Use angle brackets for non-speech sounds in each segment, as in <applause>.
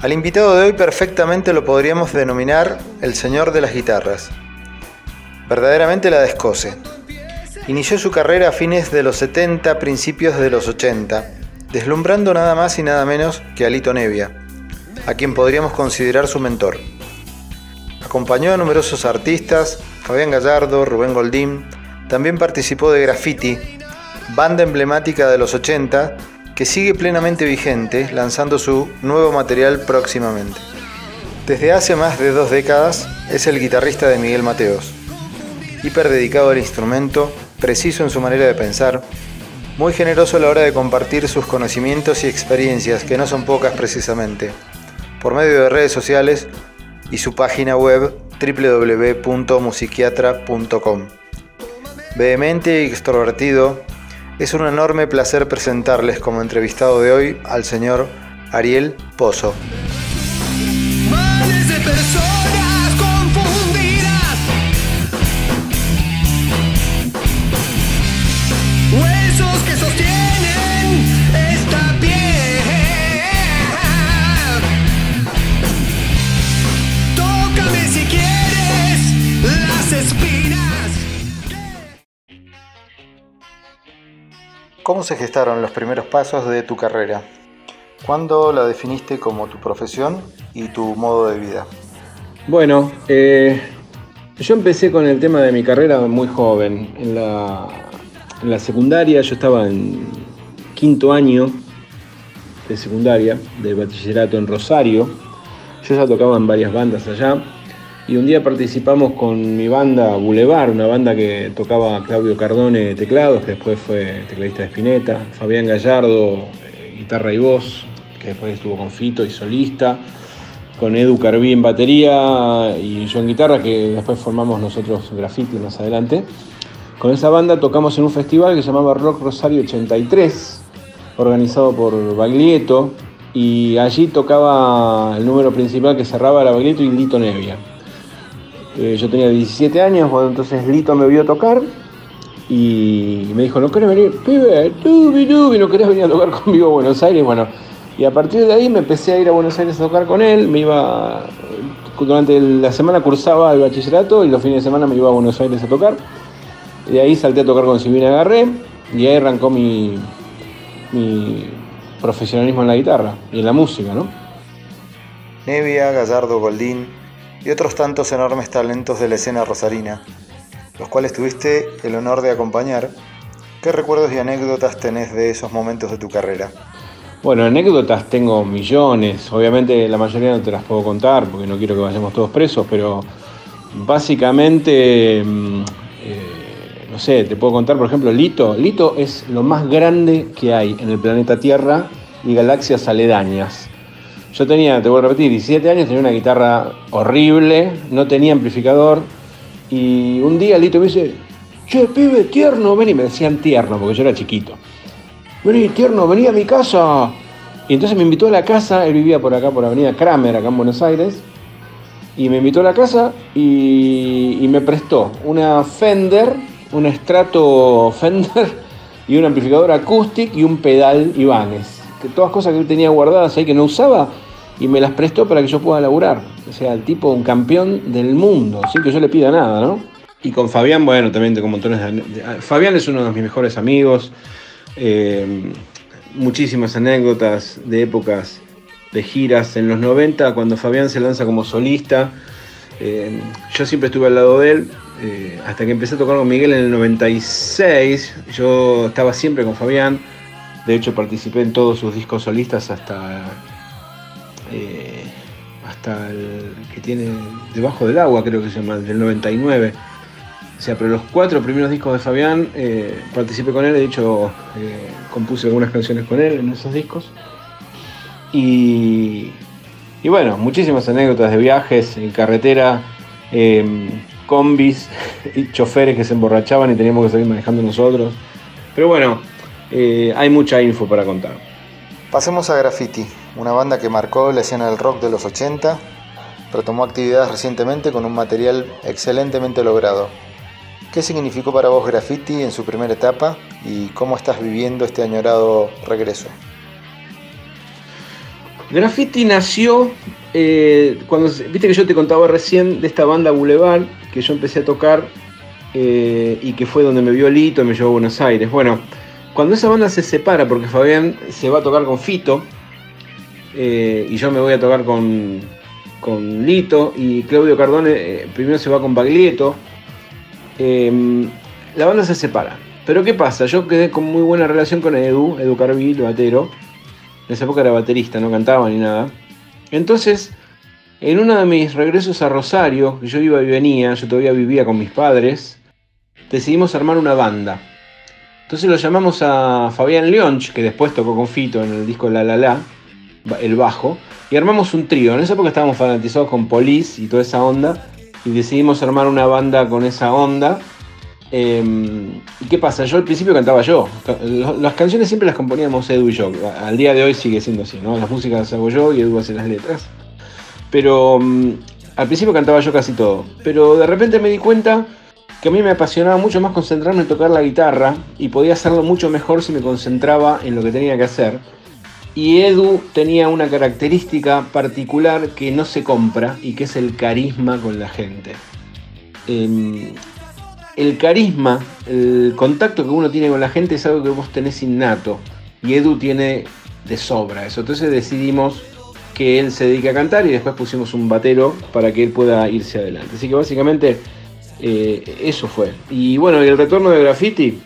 Al invitado de hoy perfectamente lo podríamos denominar el señor de las guitarras. Verdaderamente la descose. Inició su carrera a fines de los 70, principios de los 80, deslumbrando nada más y nada menos que a Lito Nevia, a quien podríamos considerar su mentor. Acompañó a numerosos artistas, Fabián Gallardo, Rubén Goldín, también participó de Graffiti, banda emblemática de los 80 que sigue plenamente vigente, lanzando su nuevo material próximamente. Desde hace más de dos décadas es el guitarrista de Miguel Mateos, hiper dedicado al instrumento, preciso en su manera de pensar, muy generoso a la hora de compartir sus conocimientos y experiencias, que no son pocas precisamente, por medio de redes sociales y su página web www.musiquiatra.com. Vehemente y extrovertido, es un enorme placer presentarles como entrevistado de hoy al señor Ariel Pozo. ¿Cómo se gestaron los primeros pasos de tu carrera? ¿Cuándo la definiste como tu profesión y tu modo de vida? Bueno, eh, yo empecé con el tema de mi carrera muy joven. En la, secundaria, yo estaba en quinto año de secundaria, de bachillerato en Rosario. Yo ya tocaba en varias bandas allá y un día participamos con mi banda Boulevard, una banda que tocaba Claudio Cardone teclados, que después fue tecladista de Spinetta, Fabián Gallardo, eh, guitarra y voz, que después estuvo con Fito y solista, con Edu Carbí en batería y yo en guitarra, que después formamos nosotros Graffiti más adelante. Con esa banda tocamos en un festival que se llamaba Rock Rosario 83, organizado por Baglietto, y allí tocaba el número principal que cerraba la Baglietto y Lito Nevia. Eh, yo tenía 17 años, bueno, entonces Lito me vio tocar y me dijo, ¿no querés venir? Pibe, ¿no querés venir a tocar conmigo a Buenos Aires? Bueno, y a partir de ahí me empecé a ir a Buenos Aires a tocar con él, me iba, durante la semana cursaba el bachillerato y los fines de semana me iba a Buenos Aires a tocar. Y de ahí salté a tocar con Silvina Agarré y ahí arrancó mi, mi profesionalismo en la guitarra y en la música, ¿no? Nevia, Gallardo, Goldín, y otros tantos enormes talentos de la escena rosarina, los cuales tuviste el honor de acompañar. ¿Qué recuerdos y anécdotas tenés de esos momentos de tu carrera? Bueno, anécdotas tengo millones, obviamente la mayoría no te las puedo contar porque no quiero que vayamos todos presos, pero básicamente, mm, eh, no sé, te puedo contar, por ejemplo, Lito. Lito es lo más grande que hay en el planeta Tierra y galaxias aledañas. Yo tenía, te voy a repetir, 17 años, tenía una guitarra horrible, no tenía amplificador. Y un día Lito me dice, che, pibe, tierno, vení. Me decían tierno, porque yo era chiquito. Vení, tierno, vení a mi casa. Y entonces me invitó a la casa, él vivía por acá, por Avenida Kramer, acá en Buenos Aires. Y me invitó a la casa y, me prestó una Fender, un estrato Fender <laughs> y un amplificador acústico y un pedal Ibanez todas cosas que él tenía guardadas ahí que no usaba y me las prestó para que yo pueda laburar. O sea, el tipo, un campeón del mundo, sin que yo le pida nada, ¿no? Y con Fabián, bueno, también tengo montones de... Fabián es uno de mis mejores amigos. Eh, muchísimas anécdotas de épocas de giras en los 90, cuando Fabián se lanza como solista. Eh, yo siempre estuve al lado de él, eh, hasta que empecé a tocar con Miguel en el 96. Yo estaba siempre con Fabián. De hecho, participé en todos sus discos solistas hasta, eh, hasta el que tiene Debajo del Agua, creo que se llama, del 99. O sea, pero los cuatro primeros discos de Fabián eh, participé con él, de hecho eh, compuse algunas canciones con él en esos discos. Y, y bueno, muchísimas anécdotas de viajes en carretera, em, combis <laughs> y choferes que se emborrachaban y teníamos que seguir manejando nosotros. Pero bueno, eh, hay mucha info para contar. Pasemos a Graffiti, una banda que marcó la escena del rock de los 80, retomó actividades recientemente con un material excelentemente logrado. ¿Qué significó para vos Graffiti en su primera etapa y cómo estás viviendo este añorado regreso? Graffiti nació eh, cuando, viste que yo te contaba recién de esta banda Boulevard, que yo empecé a tocar eh, y que fue donde me vio Lito y me llevó a Buenos Aires. Bueno, cuando esa banda se separa, porque Fabián se va a tocar con Fito, eh, y yo me voy a tocar con, con Lito, y Claudio Cardone primero se va con Baglietto, la banda se separa. Pero ¿qué pasa? Yo quedé con muy buena relación con Edu, Edu Carvil, batero. En esa época era baterista, no cantaba ni nada. Entonces, en uno de mis regresos a Rosario, yo iba y venía, yo todavía vivía con mis padres, decidimos armar una banda. Entonces lo llamamos a Fabián Leonch, que después tocó con Fito en el disco La La La, el bajo, y armamos un trío. En esa época estábamos fanatizados con Police y toda esa onda, y decidimos armar una banda con esa onda. Em, ¿Y qué pasa? Yo al principio cantaba yo. Las canciones siempre las componíamos Edu y yo. Al día de hoy sigue siendo así, ¿no? Las músicas las hago yo y Edu hace las letras. Pero em, al principio cantaba yo casi todo. Pero de repente me di cuenta que a mí me apasionaba mucho más concentrarme en tocar la guitarra y podía hacerlo mucho mejor si me concentraba en lo que tenía que hacer. Y Edu tenía una característica particular que no se compra y que es el carisma con la gente. Em, el carisma, el contacto que uno tiene con la gente es algo que vos tenés innato. Y Edu tiene de sobra eso. Entonces decidimos que él se dedique a cantar y después pusimos un batero para que él pueda irse adelante. Así que básicamente eh, eso fue. Y bueno, el retorno de graffiti.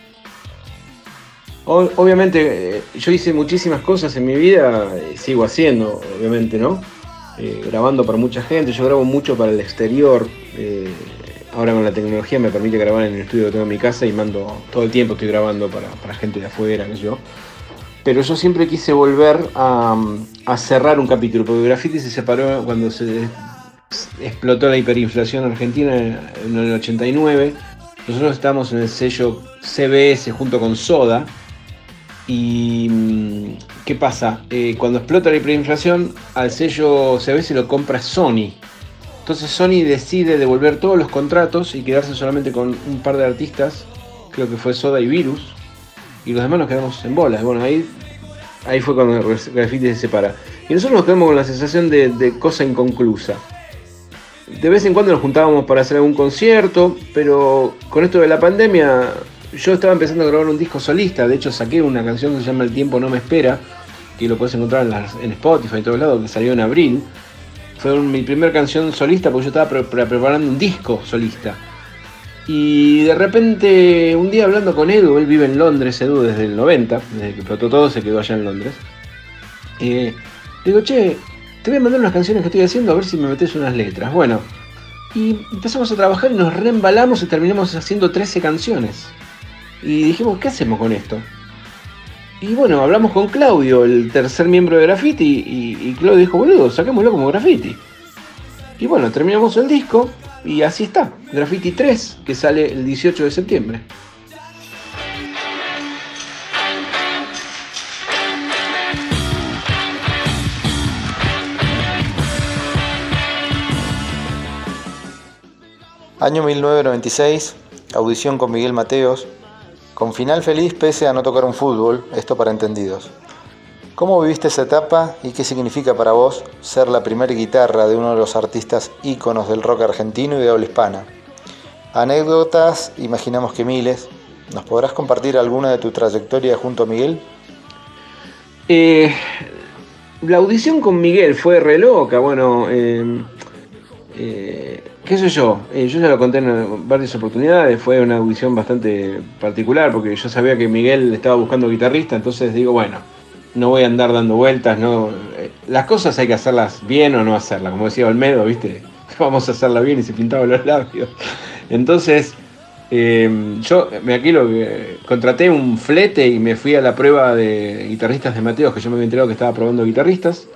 obviamente eh, yo hice muchísimas cosas en mi vida, eh, sigo haciendo, obviamente, ¿no? grabando para mucha gente, yo grabo mucho para el exterior ahora con la tecnología me permite grabar en el estudio que tengo en mi casa y mando todo el tiempo estoy grabando para, gente de afuera, qué sé yo. Pero yo siempre quise volver a, cerrar un capítulo, porque Graffiti se separó cuando se explotó la hiperinflación argentina en el 89. Nosotros estamos en el sello CBS junto con Soda. ¿Y mm, qué pasa? Eh, cuando explota la hiperinflación, al sello CBS lo compra Sony. Entonces Sony decide devolver todos los contratos y quedarse solamente con un par de artistas, creo que fue Soda y Virus, y los demás nos quedamos en bolas. Bueno, ahí, ahí fue cuando Graffiti se separa. Y nosotros nos quedamos con la sensación de, cosa inconclusa. De vez en cuando nos juntábamos para hacer algún concierto, pero con esto de la pandemia yo estaba empezando a grabar un disco solista, de hecho saqué una canción que se llama El tiempo no me espera, que lo puedes encontrar en, en Spotify y todos lados, que salió en abril. Fue mi primera canción solista porque yo estaba preparando un disco solista. Y de repente, un día hablando con Edu, él vive en Londres, Edu desde el 90, desde que explotó todo se quedó allá en Londres. Eh, digo, che, te voy a mandar unas canciones que estoy haciendo a ver si me metes unas letras. Bueno, y empezamos a trabajar y nos reembalamos y terminamos haciendo 13 canciones. Y dijimos, ¿qué hacemos con esto? Y bueno, hablamos con Claudio, el tercer miembro de Graffiti, y, Claudio dijo, boludo, saquémoslo como Graffiti. Y bueno, terminamos el disco y así está, Graffiti 3, que sale el 18 de septiembre. Año 1996, audición con Miguel Mateos, con final feliz pese a no tocar un fútbol, esto para entendidos. ¿Cómo viviste esa etapa y qué significa para vos ser la primera guitarra de uno de los artistas íconos del rock argentino y de habla hispana? Anécdotas, imaginamos que miles. ¿Nos podrás compartir alguna de tu trayectoria junto a Miguel? Eh, la audición con Miguel fue re loca. Bueno, eh, eh, qué sé yo, eh, yo ya lo conté en varias oportunidades, fue una audición bastante particular porque yo sabía que Miguel estaba buscando guitarrista, entonces digo, bueno, no voy a andar dando vueltas, no, eh, las cosas hay que hacerlas bien o no hacerlas, como decía Olmedo, viste, <laughs> vamos a hacerla bien y se pintaba los labios. Entonces, yo me aquí lo contraté un flete y me fui a la prueba de guitarristas de Mateos, que yo me había enterado que estaba probando guitarristas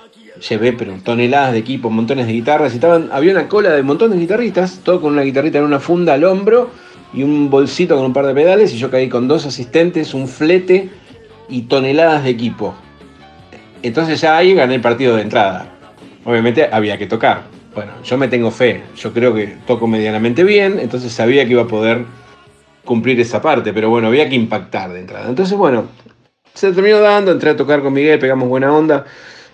llevé pero toneladas de equipo, montones de guitarras, estaban, había una cola de montón de guitarristas, todo con una guitarrita en una funda al hombro y un bolsito con un par de pedales, y yo caí con dos asistentes, un flete y toneladas de equipo. Entonces ya ahí gané el partido de entrada. Obviamente había que tocar. Bueno, yo me tengo fe, yo creo que toco medianamente bien, entonces sabía que iba a poder cumplir esa parte, pero bueno, había que impactar de entrada. Entonces, bueno, se terminó dando, entré a tocar con Miguel, pegamos buena onda.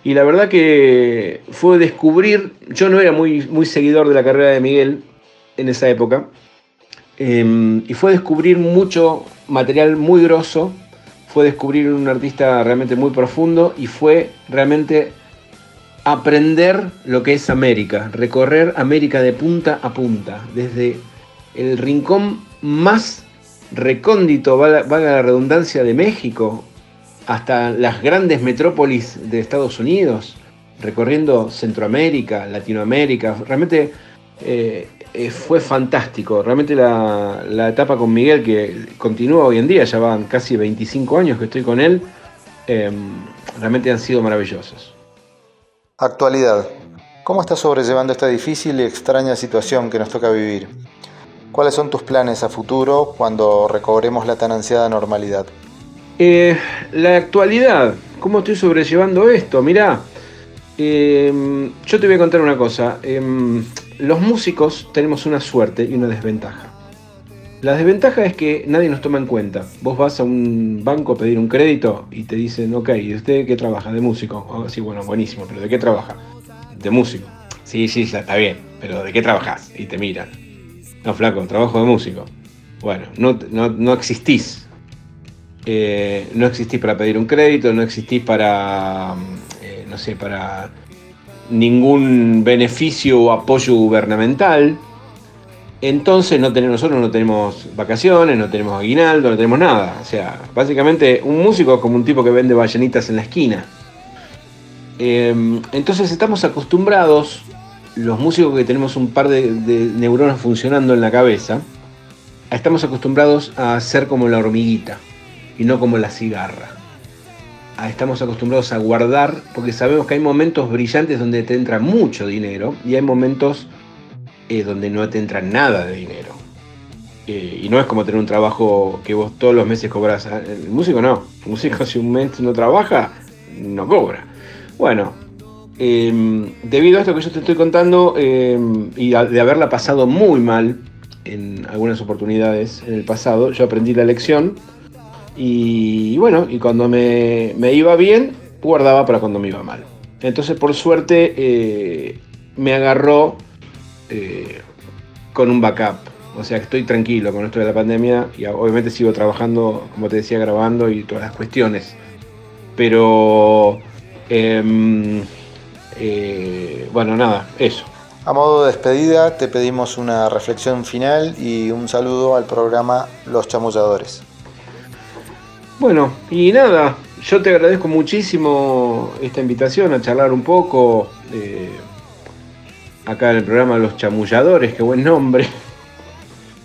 Y la verdad que fue descubrir, yo no era muy, muy seguidor de la carrera de Miguel en esa época, em, y fue descubrir mucho material muy grosso, fue descubrir un artista realmente muy profundo y fue realmente aprender lo que es América, recorrer América de punta a punta, desde el rincón más recóndito, valga la redundancia, de México, hasta las grandes metrópolis de Estados Unidos, recorriendo Centroamérica, Latinoamérica. Realmente eh, eh, fue fantástico. Realmente la, etapa con Miguel, que continúa hoy en día, ya van casi 25 años que estoy con él, em, realmente han sido maravillosos. Actualidad. ¿Cómo estás sobrellevando esta difícil y extraña situación que nos toca vivir? ¿Cuáles son tus planes a futuro cuando recobremos la tan ansiada normalidad? Eh, la actualidad, ¿cómo estoy sobrellevando esto? Mirá, em, yo te voy a contar una cosa. Em, los músicos tenemos una suerte y una desventaja. La desventaja es que nadie nos toma en cuenta. Vos vas a un banco a pedir un crédito y te dicen, ok, ¿y usted qué trabaja? ¿De músico? Oh, sí, bueno, buenísimo, pero ¿de qué trabaja? De músico. Sí, sí, está bien, pero ¿de qué trabajas? Y te miran. No, flaco, trabajo de músico. Bueno, no, no existís eh, no existís para pedir un crédito, no existís para, eh, no sé, para ningún beneficio o apoyo gubernamental. Entonces no tenemos, nosotros no tenemos vacaciones, no tenemos aguinaldo, no tenemos nada. O sea, básicamente un músico es como un tipo que vende ballenitas en la esquina. Em, entonces estamos acostumbrados, los músicos que tenemos un par de, de neuronas funcionando en la cabeza, estamos acostumbrados a ser como la hormiguita y no como la cigarra. Ah, estamos acostumbrados a guardar porque sabemos que hay momentos brillantes donde te entra mucho dinero y hay momentos eh, donde no te entra nada de dinero. Eh, y no es como tener un trabajo que vos todos los meses cobras. Ah, el músico no. El músico si un mes no trabaja, no cobra. Bueno, em, debido a esto que yo te estoy contando em, y de haberla pasado muy mal en algunas oportunidades en el pasado, yo aprendí la lección y, bueno, y cuando me, iba bien, guardaba para cuando me iba mal. Entonces, por suerte, eh, me agarró eh, con un backup. O sea, estoy tranquilo con esto de la pandemia y obviamente sigo trabajando, como te decía, grabando y todas las cuestiones. Pero, em, eh, bueno, nada, eso. A modo de despedida, te pedimos una reflexión final y un saludo al programa Los Chamulladores. Bueno, y nada, yo te agradezco muchísimo esta invitación a charlar un poco eh, acá en el programa Los Chamulladores, qué buen nombre.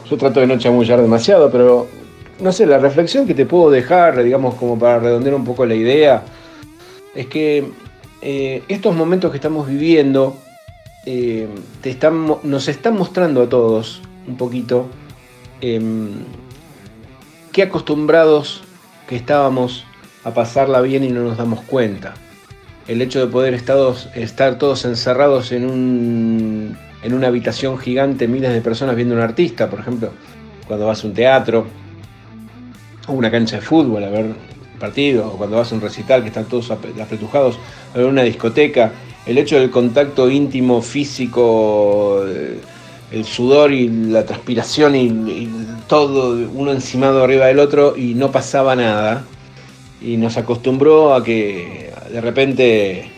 Yo trato de no chamullar demasiado, pero no sé, la reflexión que te puedo dejar, digamos, como para redondear un poco la idea, es que eh, estos momentos que estamos viviendo eh, te están, nos están mostrando a todos un poquito em, qué acostumbrados que estábamos a pasarla bien y no nos damos cuenta. El hecho de poder estar todos encerrados en, un, en una habitación gigante, miles de personas viendo un artista, por ejemplo, cuando vas a un teatro o una cancha de fútbol a ver un partido, o cuando vas a un recital que están todos apretujados, a ver una discoteca, el hecho del contacto íntimo, físico, eh, el sudor y la transpiración y, todo uno encimado arriba del otro y no pasaba nada. Y nos acostumbró a que de repente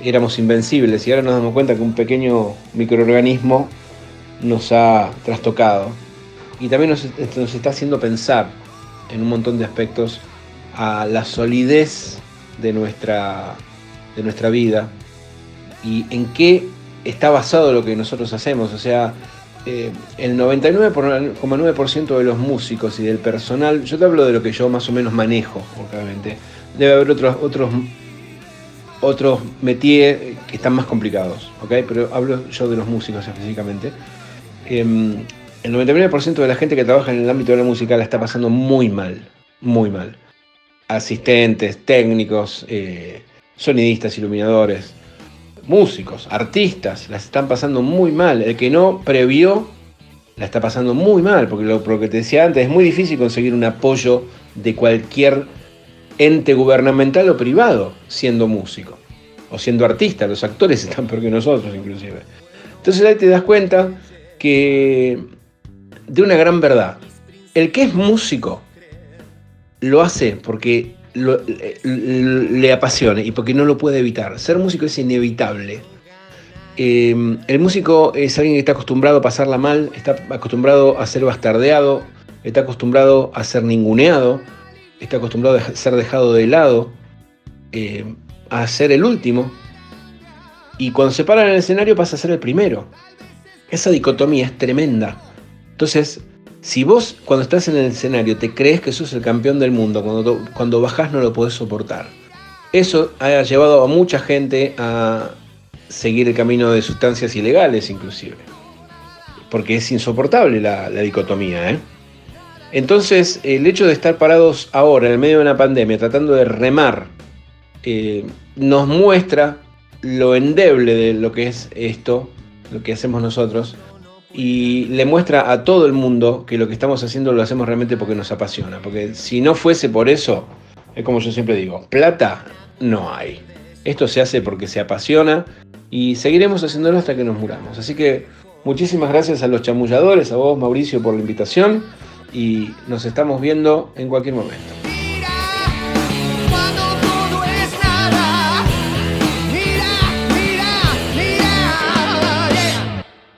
éramos invencibles y ahora nos damos cuenta que un pequeño microorganismo nos ha trastocado. Y también nos, nos está haciendo pensar en un montón de aspectos a la solidez de nuestra, de nuestra vida y en qué está basado lo que nosotros hacemos. O sea, eh, el 99,9% de los músicos y del personal, yo te hablo de lo que yo más o menos manejo, obviamente. Debe haber otros, otros, otros métiers que están más complicados, ¿ok? Pero hablo yo de los músicos específicamente. Em, el 99% de la gente que trabaja en el ámbito de la música la está pasando muy mal, muy mal. Asistentes, técnicos, eh, sonidistas, iluminadores, músicos, artistas, las están pasando muy mal. El que no previó la está pasando muy mal, porque lo, que te decía antes, es muy difícil conseguir un apoyo de cualquier ente gubernamental o privado siendo músico. o siendo artistas, los actores están peor que nosotros inclusive. Entonces ahí te das cuenta que de una gran verdad, el que es músico lo hace porque le, apasiona y porque no lo puede evitar. Ser músico es inevitable. Eh, el músico es alguien que está acostumbrado a pasarla mal, está acostumbrado a ser bastardeado, está acostumbrado a ser ninguneado, está acostumbrado a ser dejado de lado, eh, a ser el último. Y cuando se para en el escenario pasa a ser el primero. Esa dicotomía es tremenda. Entonces, si vos cuando estás en el escenario te crees que sos el campeón del mundo, cuando, cuando bajás no lo podés soportar. Eso ha llevado a mucha gente a seguir el camino de sustancias ilegales inclusive. Porque es insoportable la, dicotomía. ¿eh? Entonces, el hecho de estar parados ahora, en el medio de una pandemia, tratando de remar, eh, nos muestra lo endeble de lo que es esto, lo que hacemos nosotros, y le muestra a todo el mundo que lo que estamos haciendo lo hacemos realmente porque nos apasiona. Porque si no fuese por eso, es como yo siempre digo, plata no hay. Esto se hace porque se apasiona y seguiremos haciéndolo hasta que nos muramos. Así que muchísimas gracias a los chamulladores, a vos Mauricio por la invitación y nos estamos viendo en cualquier momento.